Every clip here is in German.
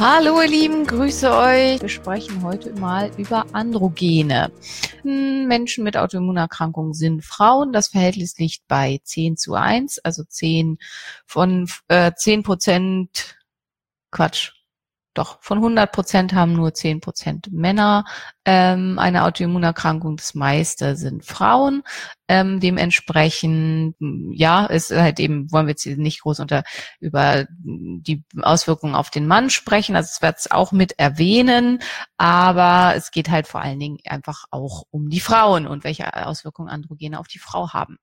Hallo ihr Lieben, grüße euch. Wir sprechen heute mal über Androgene. Hm, Menschen mit Autoimmunerkrankungen sind Frauen. Das Verhältnis liegt bei 10 zu 1, also 10 von äh, 10 Prozent Quatsch. Doch, von 100 Prozent haben nur 10 Prozent Männer ähm, eine Autoimmunerkrankung. Das meiste sind Frauen. Ähm, dementsprechend, ja, ist halt eben, wollen wir jetzt nicht groß unter über die Auswirkungen auf den Mann sprechen. Also es wird es auch mit erwähnen, aber es geht halt vor allen Dingen einfach auch um die Frauen und welche Auswirkungen Androgene auf die Frau haben.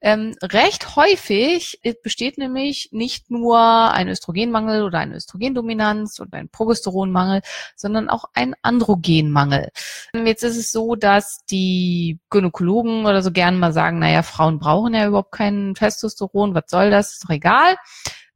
Ähm, recht häufig besteht nämlich nicht nur ein Östrogenmangel oder eine Östrogendominanz oder ein Progesteronmangel, sondern auch ein Androgenmangel. Jetzt ist es so, dass die Gynäkologen oder so gerne mal sagen, naja, Frauen brauchen ja überhaupt keinen Testosteron, was soll das, ist doch egal.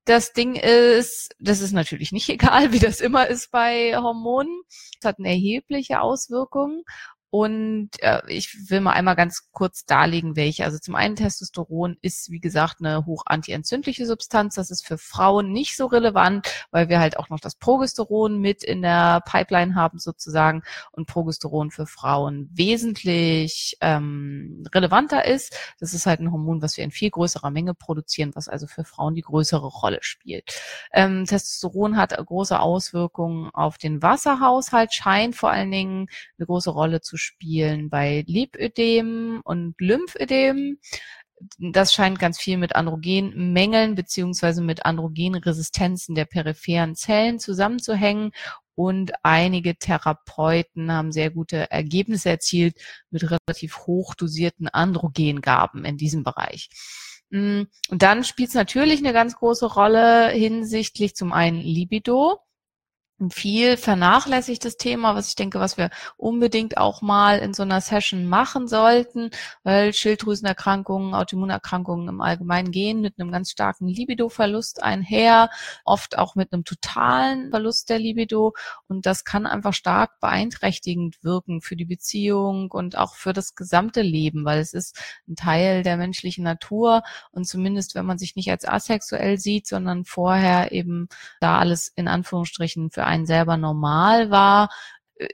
Das Ding ist, das ist natürlich nicht egal, wie das immer ist bei Hormonen. Es hat eine erhebliche Auswirkung und äh, ich will mal einmal ganz kurz darlegen, welche. Also zum einen Testosteron ist, wie gesagt, eine hoch antientzündliche Substanz. Das ist für Frauen nicht so relevant, weil wir halt auch noch das Progesteron mit in der Pipeline haben sozusagen und Progesteron für Frauen wesentlich ähm, relevanter ist. Das ist halt ein Hormon, was wir in viel größerer Menge produzieren, was also für Frauen die größere Rolle spielt. Ähm, Testosteron hat große Auswirkungen auf den Wasserhaushalt, scheint vor allen Dingen eine große Rolle zu spielen bei Lipödem und Lymphödem. Das scheint ganz viel mit Androgenmängeln beziehungsweise mit Androgenresistenzen der peripheren Zellen zusammenzuhängen. Und einige Therapeuten haben sehr gute Ergebnisse erzielt mit relativ hoch dosierten Androgengaben in diesem Bereich. Mm, und dann spielt es natürlich eine ganz große Rolle hinsichtlich zum einen Libido ein viel vernachlässigtes Thema, was ich denke, was wir unbedingt auch mal in so einer Session machen sollten, weil Schilddrüsenerkrankungen, Autoimmunerkrankungen im Allgemeinen gehen mit einem ganz starken Libido-Verlust einher, oft auch mit einem totalen Verlust der Libido. Und das kann einfach stark beeinträchtigend wirken für die Beziehung und auch für das gesamte Leben, weil es ist ein Teil der menschlichen Natur. Und zumindest wenn man sich nicht als asexuell sieht, sondern vorher eben da alles in Anführungsstrichen für einen selber normal war,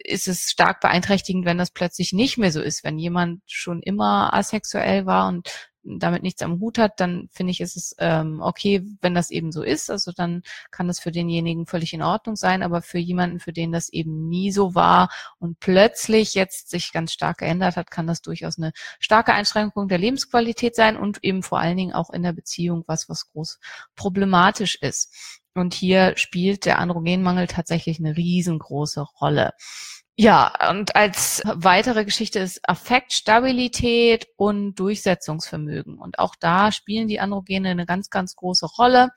ist es stark beeinträchtigend, wenn das plötzlich nicht mehr so ist. Wenn jemand schon immer asexuell war und damit nichts am Hut hat, dann finde ich, ist es ähm, okay, wenn das eben so ist. Also dann kann das für denjenigen völlig in Ordnung sein, aber für jemanden, für den das eben nie so war und plötzlich jetzt sich ganz stark geändert hat, kann das durchaus eine starke Einschränkung der Lebensqualität sein und eben vor allen Dingen auch in der Beziehung was, was groß problematisch ist. Und hier spielt der Androgenmangel tatsächlich eine riesengroße Rolle. Ja, und als weitere Geschichte ist Affektstabilität und Durchsetzungsvermögen. Und auch da spielen die Androgene eine ganz, ganz große Rolle.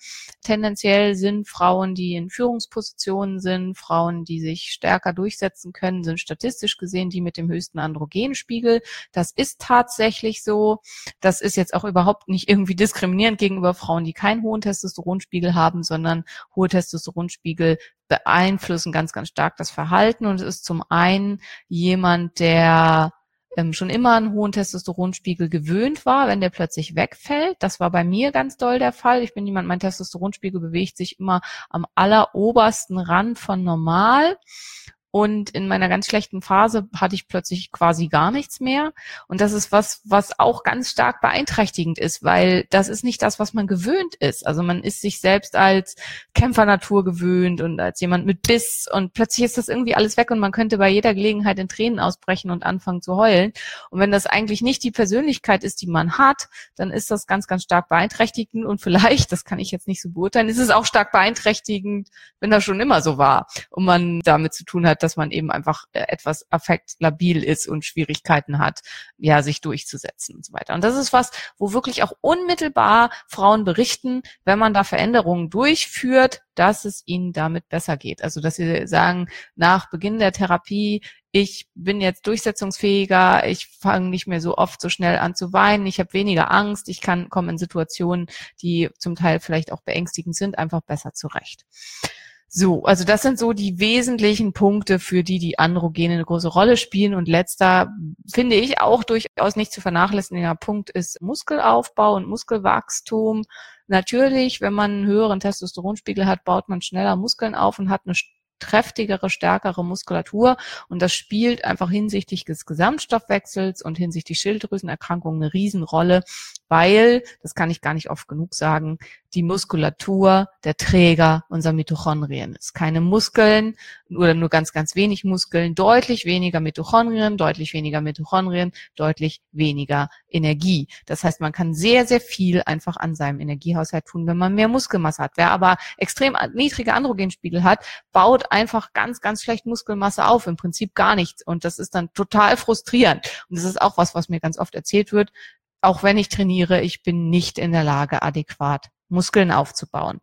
Tendenziell sind Frauen, die in Führungspositionen sind, Frauen, die sich stärker durchsetzen können, sind statistisch gesehen die mit dem höchsten Androgenspiegel. Das ist tatsächlich so. Das ist jetzt auch überhaupt nicht irgendwie diskriminierend gegenüber Frauen, die keinen hohen Testosteronspiegel haben, sondern hohe Testosteronspiegel beeinflussen ganz, ganz stark das Verhalten. Und es ist zum einen jemand, der ähm, schon immer einen hohen Testosteronspiegel gewöhnt war, wenn der plötzlich wegfällt. Das war bei mir ganz doll der Fall. Ich bin jemand, mein Testosteronspiegel bewegt sich immer am allerobersten Rand von normal. Und in meiner ganz schlechten Phase hatte ich plötzlich quasi gar nichts mehr. Und das ist was, was auch ganz stark beeinträchtigend ist, weil das ist nicht das, was man gewöhnt ist. Also man ist sich selbst als Kämpfernatur gewöhnt und als jemand mit Biss und plötzlich ist das irgendwie alles weg und man könnte bei jeder Gelegenheit in Tränen ausbrechen und anfangen zu heulen. Und wenn das eigentlich nicht die Persönlichkeit ist, die man hat, dann ist das ganz, ganz stark beeinträchtigend und vielleicht, das kann ich jetzt nicht so beurteilen, ist es auch stark beeinträchtigend, wenn das schon immer so war und man damit zu tun hat, dass man eben einfach äh, etwas affektlabil ist und Schwierigkeiten hat, ja, sich durchzusetzen und so weiter. Und das ist was, wo wirklich auch unmittelbar Frauen berichten, wenn man da Veränderungen durchführt, dass es ihnen damit besser geht. Also, dass sie sagen, nach Beginn der Therapie, ich bin jetzt durchsetzungsfähiger, ich fange nicht mehr so oft so schnell an zu weinen, ich habe weniger Angst, ich kann kommen in Situationen, die zum Teil vielleicht auch beängstigend sind, einfach besser zurecht. So, also das sind so die wesentlichen Punkte, für die die Androgene eine große Rolle spielen. Und letzter, finde ich, auch durchaus nicht zu vernachlässigender Punkt ist Muskelaufbau und Muskelwachstum. Natürlich, wenn man einen höheren Testosteronspiegel hat, baut man schneller Muskeln auf und hat eine kräftigere, stärkere Muskulatur und das spielt einfach hinsichtlich des Gesamtstoffwechsels und hinsichtlich Schilddrüsenerkrankungen eine Riesenrolle, weil, das kann ich gar nicht oft genug sagen, die Muskulatur der Träger unserer Mitochondrien ist. Keine Muskeln oder nur ganz, ganz wenig Muskeln, deutlich weniger Mitochondrien, deutlich weniger Mitochondrien, deutlich weniger Energie. Das heißt, man kann sehr, sehr viel einfach an seinem Energiehaushalt tun, wenn man mehr Muskelmasse hat. Wer aber extrem niedrige Androgenspiegel hat, baut einfach ganz, ganz schlecht Muskelmasse auf, im Prinzip gar nichts. Und das ist dann total frustrierend. Und das ist auch was, was mir ganz oft erzählt wird. Auch wenn ich trainiere, ich bin nicht in der Lage, adäquat Muskeln aufzubauen.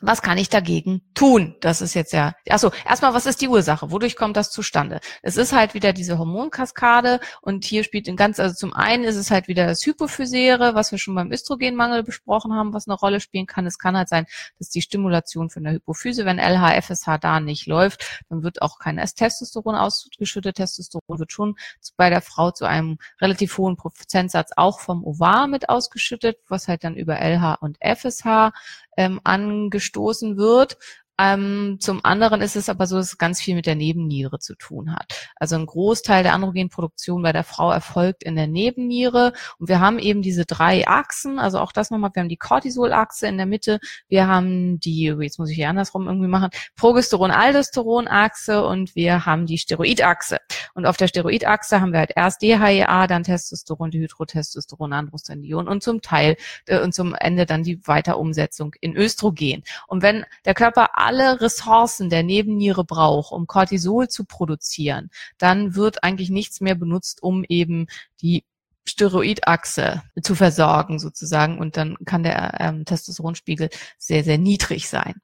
Was kann ich dagegen tun? Das ist jetzt ja, achso, erstmal, was ist die Ursache? Wodurch kommt das zustande? Es ist halt wieder diese Hormonkaskade und hier spielt in ganz, also zum einen ist es halt wieder das Hypophysäre, was wir schon beim Östrogenmangel besprochen haben, was eine Rolle spielen kann. Es kann halt sein, dass die Stimulation von der Hypophyse, wenn LH, FSH da nicht läuft, dann wird auch kein Testosteron ausgeschüttet. Testosteron wird schon bei der Frau zu einem relativ hohen Prozentsatz auch vom Ovar mit ausgeschüttet, was halt dann über LH und FSH ähm, angestoßen wird. Ähm, zum anderen ist es aber so, dass es ganz viel mit der Nebenniere zu tun hat. Also ein Großteil der Androgenproduktion bei der Frau erfolgt in der Nebenniere. Und wir haben eben diese drei Achsen, also auch das nochmal, wir haben die Cortisol-Achse in der Mitte, wir haben die, jetzt muss ich hier andersrum irgendwie machen, Progesteron-Aldosteron-Achse und wir haben die Steroidachse. Und auf der Steroidachse haben wir halt erst DHEA, dann Testosteron, Dihydrotestosteron, Androstendion und zum Teil äh, und zum Ende dann die Weiterumsetzung in Östrogen. Und wenn der Körper alle Ressourcen der Nebenniere braucht, um Cortisol zu produzieren, dann wird eigentlich nichts mehr benutzt, um eben die Steroidachse zu versorgen sozusagen und dann kann der ähm, Testosteronspiegel sehr, sehr niedrig sein.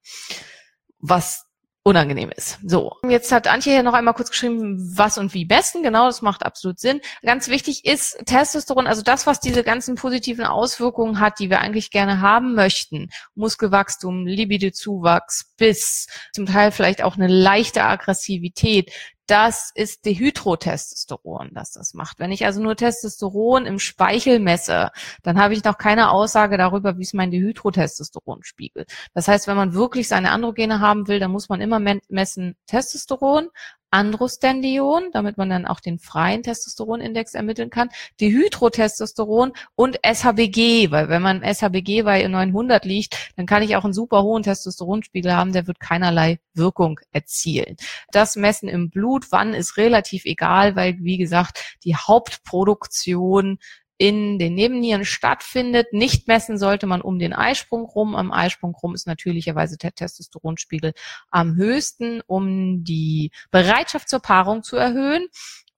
Was unangenehm ist. So, jetzt hat Antje hier noch einmal kurz geschrieben, was und wie besten. Genau, das macht absolut Sinn. Ganz wichtig ist Testosteron, also das, was diese ganzen positiven Auswirkungen hat, die wir eigentlich gerne haben möchten. Muskelwachstum, Libidozuwachs, Biss, zum Teil vielleicht auch eine leichte Aggressivität das ist Dehydrotestosteron, das das macht. Wenn ich also nur Testosteron im Speichel messe, dann habe ich noch keine Aussage darüber, wie ist mein Dehydrotestosteronspiegel. Das heißt, wenn man wirklich seine Androgene haben will, dann muss man immer messen Testosteron, Androstendion, damit man dann auch den freien Testosteronindex ermitteln kann, Dehydrotestosteron und SHBG, weil wenn man SHBG bei 900 liegt, dann kann ich auch einen super hohen Testosteronspiegel haben, der wird keinerlei Wirkung erzielen. Das Messen im Blut, wann ist relativ egal, weil wie gesagt, die Hauptproduktion in den Nebennieren stattfindet. Nicht messen sollte man um den Eisprung rum. Am Eisprung rum ist natürlicherweise der Testosteronspiegel am höchsten, um die Bereitschaft zur Paarung zu erhöhen.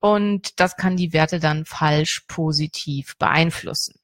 Und das kann die Werte dann falsch positiv beeinflussen.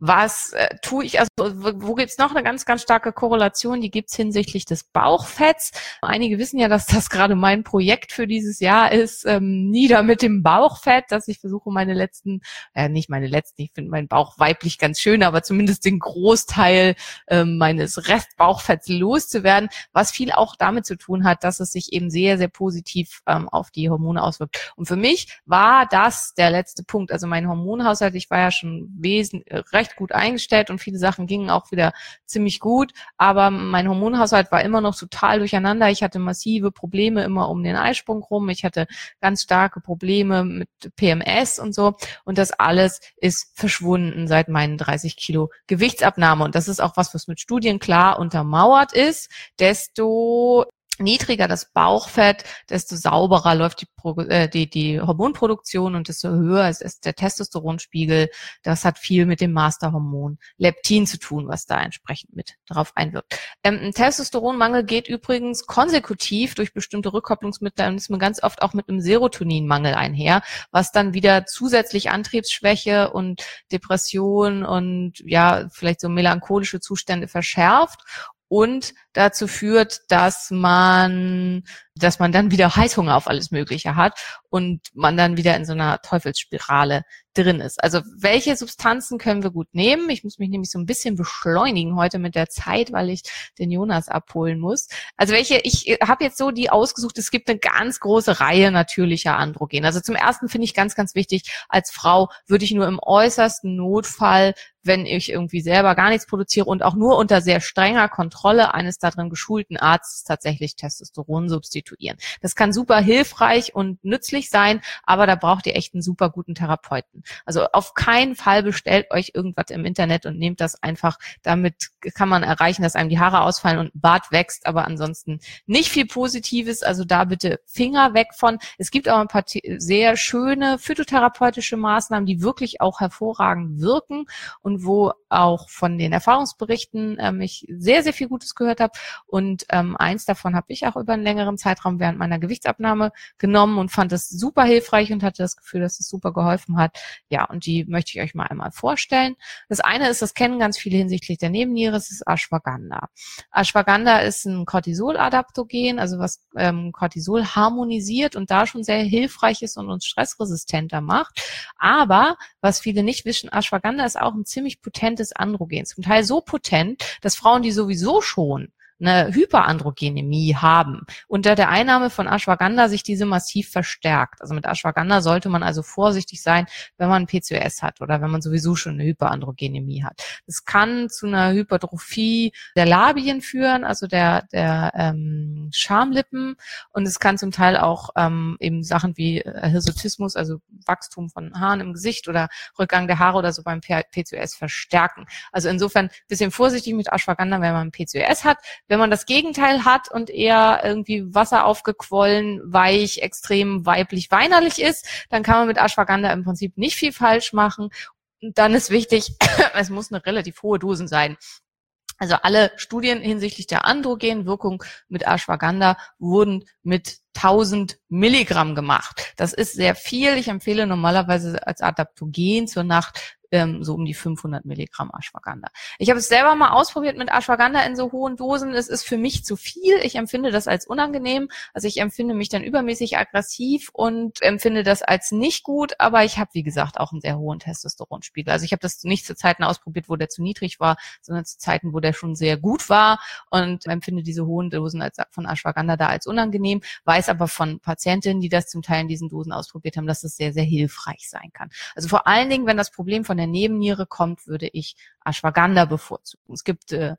Was äh, tue ich, also wo gibt's noch eine ganz, ganz starke Korrelation? Die gibt's hinsichtlich des Bauchfetts. Einige wissen ja, dass das gerade mein Projekt für dieses Jahr ist, ähm, nieder mit dem Bauchfett, dass ich versuche, meine letzten, äh, nicht meine letzten, ich finde meinen Bauch weiblich ganz schön, aber zumindest den Großteil äh, meines Restbauchfetts loszuwerden, was viel auch damit zu tun hat, dass es sich eben sehr, sehr positiv ähm, auf die Hormone auswirkt. Und für mich war das der letzte Punkt. Also mein Hormonhaushalt, ich war ja schon wesentlich, recht recht gut eingestellt und viele Sachen gingen auch wieder ziemlich gut. Aber mein Hormonhaushalt war immer noch total durcheinander. Ich hatte massive Probleme immer um den Eisprung rum. Ich hatte ganz starke Probleme mit PMS und so. Und das alles ist verschwunden seit meinen 30 Kilo Gewichtsabnahme. Und das ist auch was, was mit Studien klar untermauert ist. Desto niedriger das Bauchfett, desto sauberer läuft die, äh, die, die Hormonproduktion und desto höher ist, ist der Testosteronspiegel. Das hat viel mit dem Masterhormon Leptin zu tun, was da entsprechend mit darauf einwirkt. Ähm, ein Testosteronmangel geht übrigens konsekutiv durch bestimmte Rückkopplungsmechanismen ganz oft auch mit einem Serotoninmangel einher, was dann wieder zusätzlich Antriebsschwäche und Depression und ja, vielleicht so melancholische Zustände verschärft und dazu führt, dass man, dass man dann wieder Heißhunger auf alles Mögliche hat und man dann wieder in so einer Teufelsspirale drin ist. Also welche Substanzen können wir gut nehmen? Ich muss mich nämlich so ein bisschen beschleunigen heute mit der Zeit, weil ich den Jonas abholen muss. Also welche, ich habe jetzt so die ausgesucht, es gibt eine ganz große Reihe natürlicher Androgen. Also zum ersten finde ich ganz, ganz wichtig, als Frau würde ich nur im äußersten Notfall wenn ich irgendwie selber gar nichts produziere und auch nur unter sehr strenger Kontrolle eines darin geschulten Arztes tatsächlich Testosteron substituieren. Das kann super hilfreich und nützlich sein, aber da braucht ihr echt einen super guten Therapeuten. Also auf keinen Fall bestellt euch irgendwas im Internet und nehmt das einfach. Damit kann man erreichen, dass einem die Haare ausfallen und Bart wächst, aber ansonsten nicht viel Positives. Also da bitte Finger weg von. Es gibt auch ein paar sehr schöne phytotherapeutische Maßnahmen, die wirklich auch hervorragend wirken und wo auch von den Erfahrungsberichten ähm, ich sehr, sehr viel Gutes gehört habe. Und ähm, eins davon habe ich auch über einen längeren Zeitraum während meiner Gewichtsabnahme genommen und fand es super hilfreich und hatte das Gefühl, dass es super geholfen hat. Ja, und die möchte ich euch mal einmal vorstellen. Das eine ist, das kennen ganz viele hinsichtlich der Nebenniere, es ist Ashwagandha. Ashwagandha ist ein Cortisol-Adaptogen, also was ähm, Cortisol harmonisiert und da schon sehr hilfreich ist und uns stressresistenter macht. Aber was viele nicht wissen, Ashwagandha ist auch ein ziemlich potentes Androgen. Zum Teil so potent, dass Frauen, die sowieso schon eine Hyperandrogenemie haben, unter der Einnahme von Ashwagandha sich diese massiv verstärkt. Also mit Ashwagandha sollte man also vorsichtig sein, wenn man PCOS hat oder wenn man sowieso schon eine Hyperandrogenemie hat. Es kann zu einer Hypertrophie der Labien führen, also der, der ähm, Schamlippen und es kann zum Teil auch ähm, eben Sachen wie äh, Hirsutismus, also Wachstum von Haaren im Gesicht oder Rückgang der Haare oder so beim PCOS verstärken. Also insofern bisschen vorsichtig mit Ashwagandha, wenn man PCOS hat. Wenn man das Gegenteil hat und eher irgendwie Wasser aufgequollen, weich, extrem weiblich, weinerlich ist, dann kann man mit Ashwagandha im Prinzip nicht viel falsch machen. Dann ist wichtig, es muss eine relativ hohe Dosen sein. Also alle Studien hinsichtlich der Androgenwirkung mit Ashwagandha wurden mit 1000 Milligramm gemacht. Das ist sehr viel. Ich empfehle normalerweise als Adaptogen zur Nacht ähm, so um die 500 Milligramm Ashwagandha. Ich habe es selber mal ausprobiert mit Ashwagandha in so hohen Dosen. Es ist für mich zu viel. Ich empfinde das als unangenehm. Also ich empfinde mich dann übermäßig aggressiv und empfinde das als nicht gut. Aber ich habe, wie gesagt, auch einen sehr hohen Testosteronspiegel. Also ich habe das nicht zu Zeiten ausprobiert, wo der zu niedrig war, sondern zu Zeiten, wo der schon sehr gut war und empfinde diese hohen Dosen als, von Ashwagandha da als unangenehm. Weiß aber von Patientinnen, die das zum Teil in diesen Dosen ausprobiert haben, dass das sehr, sehr hilfreich sein kann. Also vor allen Dingen, wenn das Problem von der Nebenniere kommt, würde ich Ashwagandha bevorzugen. Es gibt äh,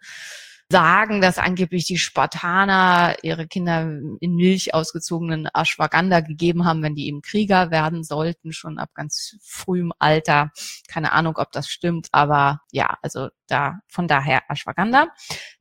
sagen, dass angeblich die Spartaner ihre Kinder in Milch ausgezogenen Ashwagandha gegeben haben, wenn die eben Krieger werden sollten, schon ab ganz frühem Alter. Keine Ahnung, ob das stimmt, aber ja, also da, von daher Ashwagandha.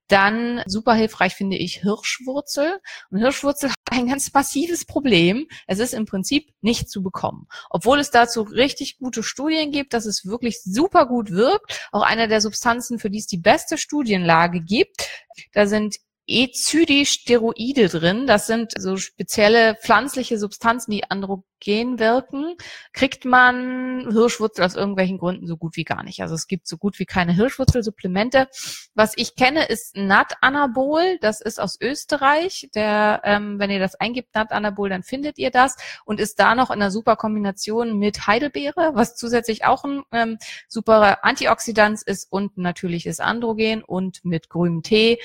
Dann super hilfreich finde ich Hirschwurzel. Und Hirschwurzel hat ein ganz massives Problem. Es ist im Prinzip nicht zu bekommen. Obwohl es dazu richtig gute Studien gibt, dass es wirklich super gut wirkt. Auch einer der Substanzen, für die es die beste Studienlage gibt. Da sind Ezydisteroide drin. Das sind so spezielle pflanzliche Substanzen, die androgen wirken. Kriegt man Hirschwurzel aus irgendwelchen Gründen so gut wie gar nicht. Also es gibt so gut wie keine Hirschwurzelsupplemente. Was ich kenne, ist Natanabol. Das ist aus Österreich. Der, ähm, wenn ihr das eingibt, Natanabol, dann findet ihr das und ist da noch in einer super Kombination mit Heidelbeere, was zusätzlich auch ein ähm, super Antioxidant ist und natürliches Androgen und mit grünem Tee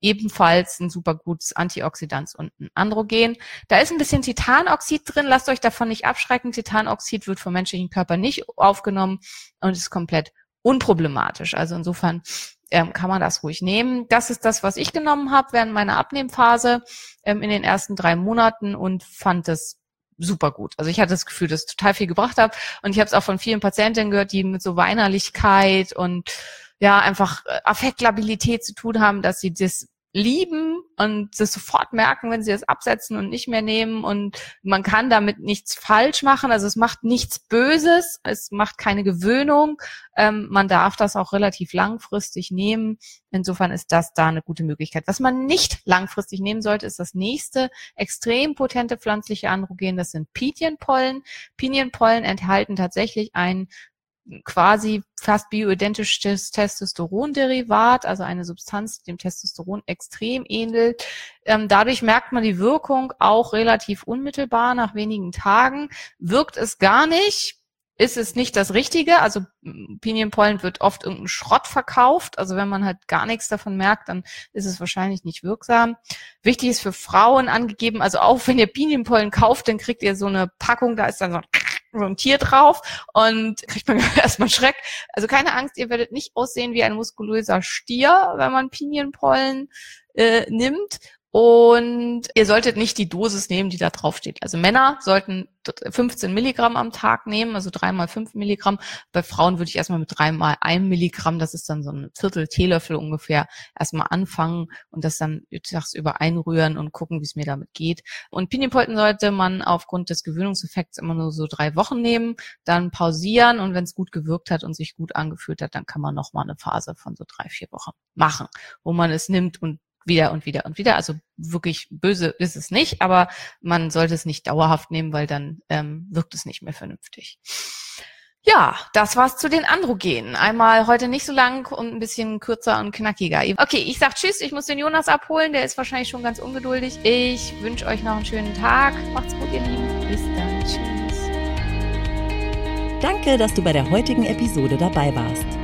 ebenfalls ein super gutes Antioxidant und ein Androgen. Da ist ein bisschen Titanoxid drin, lasst euch davon nicht abschrecken. Titanoxid wird vom menschlichen Körper nicht aufgenommen und ist komplett unproblematisch. Also insofern ähm, kann man das ruhig nehmen. Das ist das, was ich genommen habe während meiner Abnehmphase ähm, in den ersten drei Monaten und fand es super gut. Also ich hatte das Gefühl, dass es total viel gebracht habe und ich habe es auch von vielen Patientinnen gehört, die mit so Weinerlichkeit und ja einfach äh, Affektlabilität zu tun haben, dass sie das lieben und das sofort merken, wenn sie es absetzen und nicht mehr nehmen. Und man kann damit nichts falsch machen. Also es macht nichts Böses, es macht keine Gewöhnung. Ähm, man darf das auch relativ langfristig nehmen. Insofern ist das da eine gute Möglichkeit. Was man nicht langfristig nehmen sollte, ist das nächste extrem potente pflanzliche Androgen. Das sind Pinienpollen. Pinienpollen enthalten tatsächlich ein quasi fast bioidentisches Testosteronderivat, also eine Substanz, die dem Testosteron extrem ähnelt. Ähm, dadurch merkt man die Wirkung auch relativ unmittelbar nach wenigen Tagen. Wirkt es gar nicht, ist es nicht das Richtige. Also Pinienpollen wird oft irgendein Schrott verkauft. Also wenn man halt gar nichts davon merkt, dann ist es wahrscheinlich nicht wirksam. Wichtig ist für Frauen angegeben, also auch wenn ihr Pinienpollen kauft, dann kriegt ihr so eine Packung, da ist dann so ein so ein Tier drauf und kriegt man erstmal Schreck. Also keine Angst, ihr werdet nicht aussehen wie ein muskulöser Stier, wenn man Pinienpollen äh, nimmt. Und ihr solltet nicht die Dosis nehmen, die da drauf steht. Also Männer sollten 15 Milligramm am Tag nehmen, also dreimal fünf Milligramm. Bei Frauen würde ich erstmal mit dreimal ein Milligramm, das ist dann so ein Viertel Teelöffel ungefähr, erstmal anfangen und das dann tagsüber einrühren und gucken, wie es mir damit geht. Und Pinienpolten sollte man aufgrund des Gewöhnungseffekts immer nur so drei Wochen nehmen, dann pausieren und wenn es gut gewirkt hat und sich gut angefühlt hat, dann kann man nochmal eine Phase von so drei, vier Wochen machen, wo man es nimmt und wieder und wieder und wieder. Also wirklich böse ist es nicht, aber man sollte es nicht dauerhaft nehmen, weil dann ähm, wirkt es nicht mehr vernünftig. Ja, das war's zu den Androgenen. Einmal heute nicht so lang und ein bisschen kürzer und knackiger. Okay, ich sag Tschüss, ich muss den Jonas abholen, der ist wahrscheinlich schon ganz ungeduldig. Ich wünsche euch noch einen schönen Tag. Macht's gut, ihr Lieben. Bis dann. Tschüss. Danke, dass du bei der heutigen Episode dabei warst.